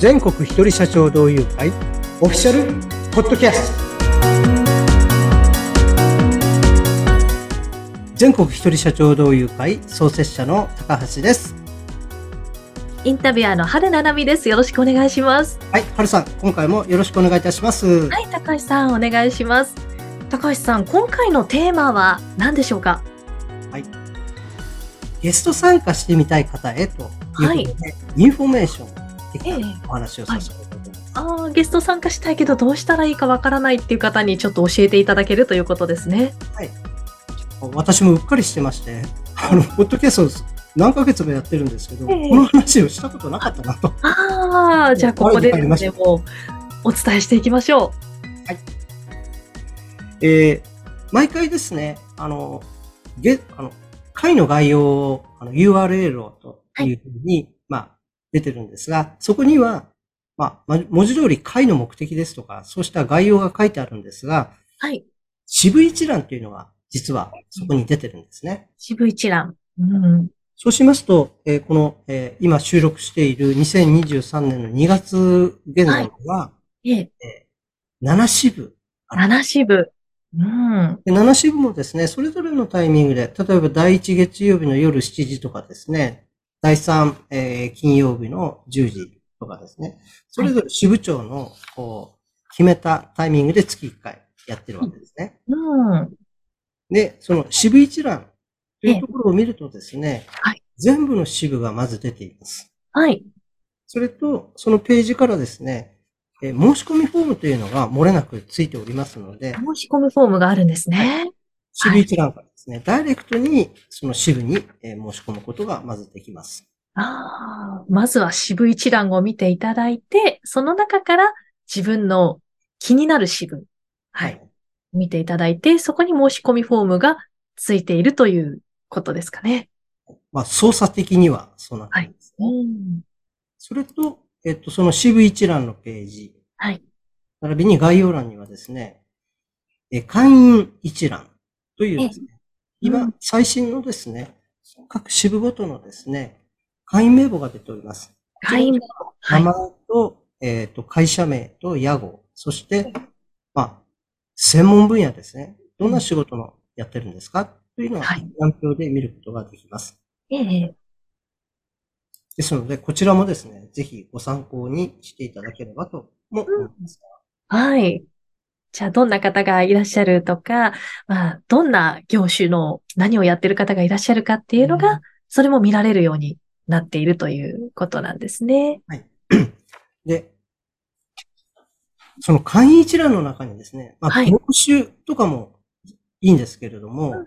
全国一人社長同友会オフィシャルポッドキャスト。全国一人社長同友会創設者の高橋です。インタビュアーの春七海です。よろしくお願いします。はい春さん今回もよろしくお願いいたします。はい、高橋さん、お願いします。高橋さん、今回のテーマは何でしょうか？ゲスト参加してみたい方へということで、インフォメーション的ええ。なお話をさせていただきます、あーゲスト参加したいけどどうしたらいいかわからないっていう方にちょっと教えていただけるということですね。私もうっかりしてましてあのポッドキャストを何ヶ月もやってるんですけど、ええ。この話をしたことなかったなと。ああ、じゃあここでね、もうお伝えしていきましょえー毎回ですね、あの、げ、あの、会の概要を、あの、URL をというふうに、まあ、出てるんですが、そこには、まあ、ま文字通り会の目的ですとか、そうした概要が書いてあるんですが、う。はい。渋一覧というのが、実はそこに出てるんですね。渋一覧。うん。そうしますと、えーこの、えー今収録している2023年の2月現在では、ええ、7支部七支部。うん。で7支部もですね、それぞれのタイミングで、例えば第1月曜日の夜7時とかですね、第3、えー金曜日の10時とかですね、それぞれ支部長の、こう、決めたタイミングで月1回やってるわけですね。うん。で、その支部一覧というところを見るとですね、はい全部の支部がまず出ています。はい。それと、そのページからですね、えー申し込みフォームというのが漏れなくついておりますので、申し込むフォームがあるんですね。支部一覧からですね、ダイレクトにその支部にえー申し込むことがまずできます。ああ、まずは支部一覧を見ていただいて、その中から自分の気になる支部、はい、。見ていただいて、そこに申し込みフォームがついているということですかね。まあ、操作的にはそうなってるんですね。ん。それと、えっと、その支部一覧のページ、はい。並びに概要欄にはですね、え会員一覧というですね、う今ん、最新のですね、各支部ごとのですね、会員名簿が出ております。会員。はい。名前と、えっ、と、会社名と屋号、そして、まあ、専門分野ですね。どんな仕事のやってるんですか？というのは、覧表で見ることができます。ええですので、こちらもですね、ぜひご参考にしていただければとも思います。はい。じゃあ、どんな方がいらっしゃるとか、まあ、どんな業種の何をやってる方がいらっしゃるかっていうのが、うん。それも見られるようになっているということなんですね。で、その会員一覧の中にですね、まあ、はい業種とかもいいんですけれども、うん。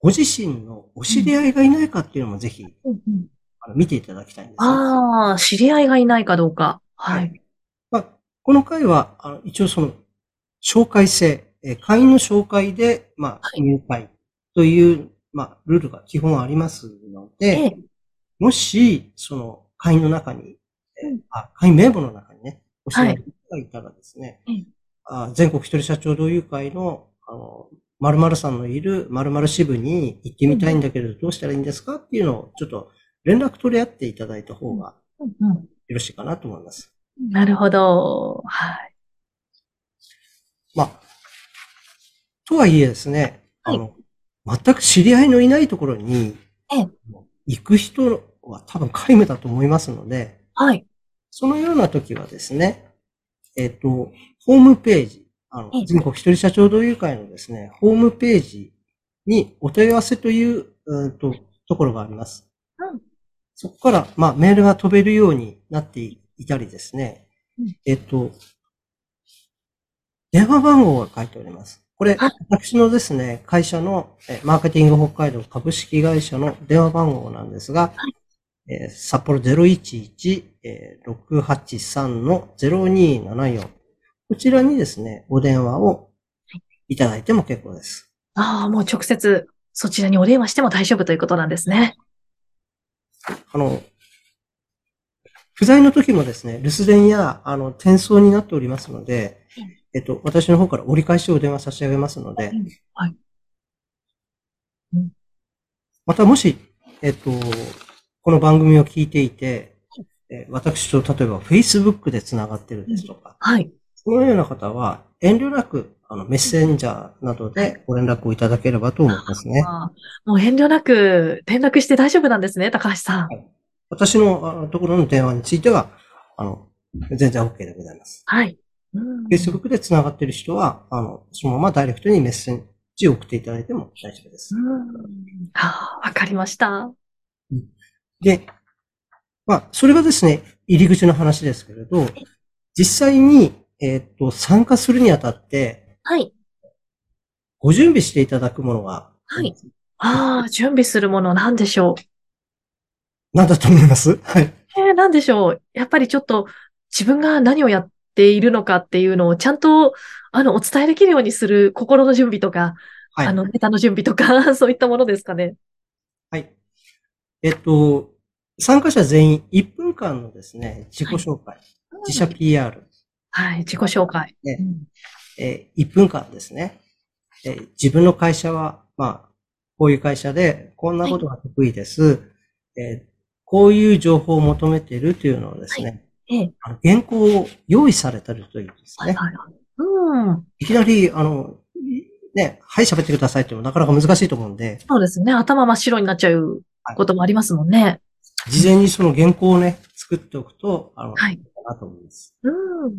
ご自身のお知り合いがいないかっていうのもぜひ、うん。うんあの見ていただきたいんですね、ああ、知り合いがいないかどうか。ははい。い。まあ、この回は、あの一応その、紹介制、えー会員の紹介で、まあ、はい。入会という、まあ、ルールが基本ありますので、ええ。もし、その、会員の中に、あ、会員名簿の中にね、お知り合いの方がいたらですね、うんあ全国一人社長同友会の、あの、〇〇さんのいる〇〇支部に行ってみたいんだけれど、どうしたらいいんですかっていうのを、ちょっと連絡取り合っていただいた方がよろしいかなと思います。なるほど。はい。まあ、とはいえですね、あはい。の、全く知り合いのいないところにええ。行く人は多分皆無だと思いますので、はい。そのような時はですね、えっ、と、ホームページ、あのええ。全国一人社長同友会のですね、ホームページにお問い合わせという、うんとところがあります。うん。そこから、まあ、メールが飛べるようになっていたりですね、うん。えっ、と、電話番号が書いております。これ、はい私のですね、会社の、えマーケティング北海道株式会社の電話番号なんですが、えー札幌011-683-0274。こちらにですね、お電話をいただいても結構です。ああ、もう直接そちらにお電話しても大丈夫ということなんですね。あの、不在の時もですね、留守電や、あの、転送になっておりますので、えっと、私の方から折り返しお電話差し上げますので、はい。またもし、えっと、この番組を聞いていて、え私と例えば Facebook で繋がってるですとか、はい。そのような方は遠慮なくあのメッセンジャーなどでご連絡をいただければと思いますね。もう遠慮なく連絡して大丈夫なんですね、高橋さん。はい、私のところの電話については、あの、全然 OK でございます。はい。Facebook で繋がっている人は、あの、そのままダイレクトにメッセンジを送っていただいても大丈夫です。はあ、わかりました。で、まあ、それがですね、入り口の話ですけれど、実際に、えっ、ー、と、参加するにあたって、はい。ご準備していただくものが、はい。ああ、準備するものなんでしょう。なんだと思います？はい。えー、なんでしょう。やっぱりちょっと自分が何をやっているのかっていうのをちゃんと、あの、お伝えできるようにする心の準備とか、はい、あの、ネタの準備とか、そういったものですかね？はい。えっと、参加者全員1分間のですね、自己紹介、はい、自社 PR。はい、自己紹介。ね、うん、えー、1分間ですね、えー、自分の会社は、まあ、こういう会社で、こんなことが得意です。はい、えー、こういう情報を求めているというのをですね、ええ、あの原稿を用意されてるというですね。はいはいはい。うん。いきなり、あの、ね、はい喋ってくださいっていうのもなかなか難しいと思うんで。そうですね。頭真っ白になっちゃうこともありますもんね。はい、事前にその原稿をね、作っておくと、あの、はい。かなと思います。うん。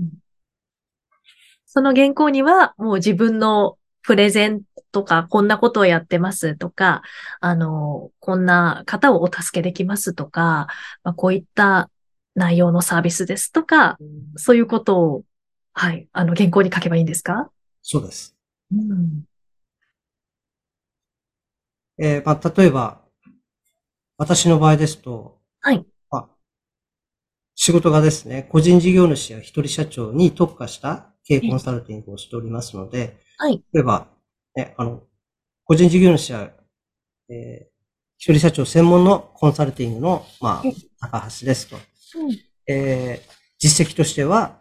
その原稿には、もう自分のプレゼンとか、こんなことをやってますとか、あの、こんな方をお助けできますとか、まあ、こういった内容のサービスですとか、そういうことを、はい、あの、原稿に書けばいいんですか？そうです。うん、えー、まあ、例えば、私の場合ですと、はい。まあ、仕事がですね、個人事業主や一人社長に特化した経営コンサルティングをしておりますので、はい。例えば、ね、あの、個人事業主や、えー、一人社長専門のコンサルティングの、まあ、高橋ですと。うん、えー、実績としては、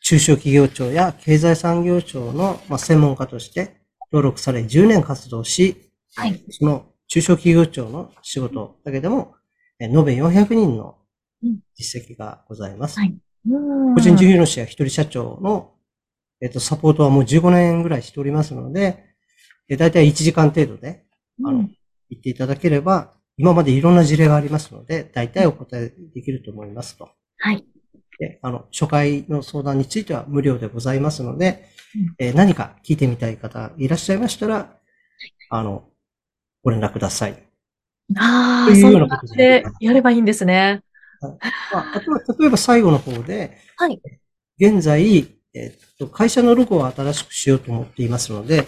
中小企業庁や経済産業庁の、まあ、専門家として登録され10年活動し、はい、その中小企業庁の仕事だけでも、え延べ400人の実績がございます。はい、個人事業主や一人社長の、えっ、と、サポートはもう15年ぐらいしておりますので、えだいたい1時間程度で、あの、言っていただければ、今までいろんな事例がありますので、大体お答えできると思いますと。はい。で、あの、初回の相談については無料でございますので、うん、えー、何か聞いてみたい方いらっしゃいましたら、あの、ご連絡ください。ああ、そういう感じでやればいいんですね。まあ、あとは、例えば最後の方で、はい。現在、えっと、会社のロゴを新しくしようと思っていますので、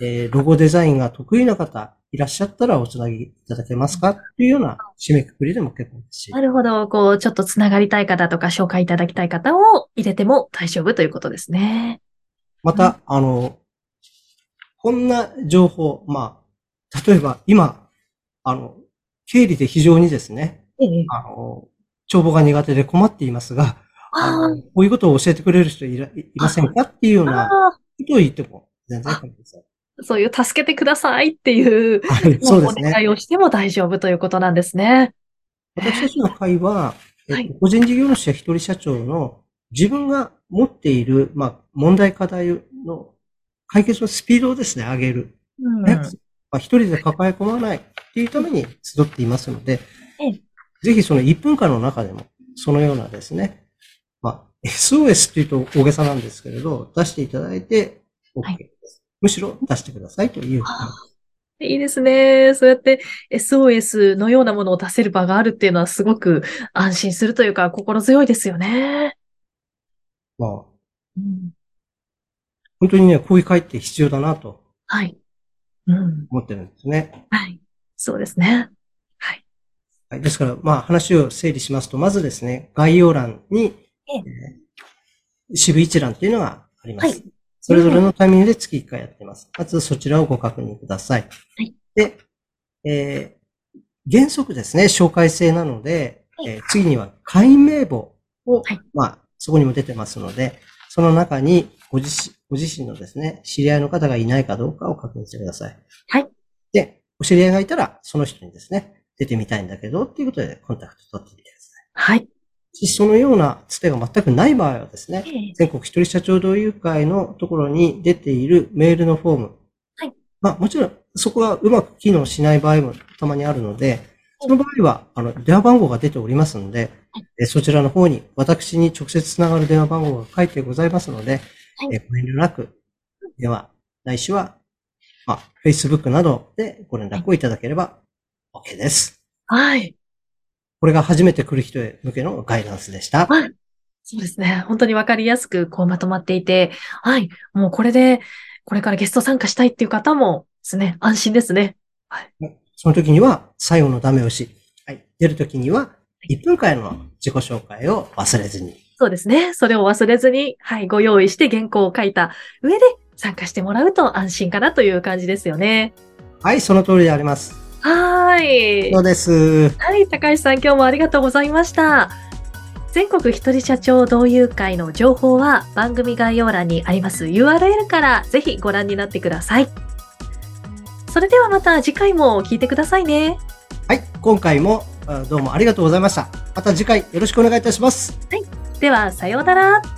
えー、ロゴデザインが得意な方、いらっしゃったらおつなぎいただけますかっていうような締めくくりでも結構ですし。なるほど。こう、ちょっとつながりたい方とか紹介いただきたい方を入れても大丈夫ということですね。また、うん、あの、こんな情報、まあ、例えば今、あの、経理で非常にですね、ええ、あの、帳簿が苦手で困っていますが、こういうことを教えてくれる人いらいませんかっていうようなことを言っても全然構いません。そういう助けてくださいっていう、はい、そうですね。お願いをしても大丈夫ということなんですね。私たちの会は、えっと、個人事業主や一人社長の自分が持っている、まあ、問題課題の解決のスピードをですね、上げる。うん、まあ、一人で抱え込まないっていうために集っていますので、ぜひその1分間の中でも、そのようなですね、まあ、SOS っていうと大げさなんですけれど、出していただいて OK です。むしろ出してくださいという。いいですね。そうやって SOS のようなものを出せる場があるっていうのはすごく安心するというか心強いですよね。まあ、うん、本当にね、こういう会って必要だなと。はい。うん。思ってるんですね。はい。そうですね。はい。はい、ですから、まあ話を整理しますと、まずですね、概要欄に、ええ渋一覧っていうのがあります。はい。それぞれのタイミングで月1回やってます。まずそちらをご確認ください。はい。で、えー、原則ですね、紹介制なので、はい、えー、次には会員名簿を、はい、まあ、そこにも出てますので、その中にご自身ご自身のですね、知り合いの方がいないかどうかを確認してください。はい。で、お知り合いがいたら、その人にですね、出てみたいんだけど、っていうことでコンタクト取ってみてください。はい。そのようなつてが全くない場合はですね、全国一人社長同友会のところに出ているメールのフォーム。はい。まあもちろんそこがうまく機能しない場合もたまにあるので、その場合は、あの、電話番号が出ておりますので、えそちらの方に私に直接つながる電話番号が書いてございますので、はいえご遠慮なく、電話、ないしは、まあ、Facebook などでご連絡をいただければ OK です。はい。これが初めて来る人へ向けのガイダンスでした。はい。そうですね。本当にわかりやすくこうまとまっていて、はい。もうこれで、これからゲスト参加したいっていう方もですね、安心ですね。その時には最後のダメ押し。はい。出る時には1分間の自己紹介を忘れずに。そうですね。それを忘れずに、はい、ご用意して原稿を書いた上で参加してもらうと安心かなという感じですよね。はい、その通りであります。はーい。そうです。はい、高橋さん今日もありがとうございました。全国一人社長同友会の情報は番組概要欄にあります URL からぜひご覧になってください。それではまた次回も聞いてくださいね。はい、今回もあどうもありがとうございました。また次回よろしくお願いいたします。では、さようなら。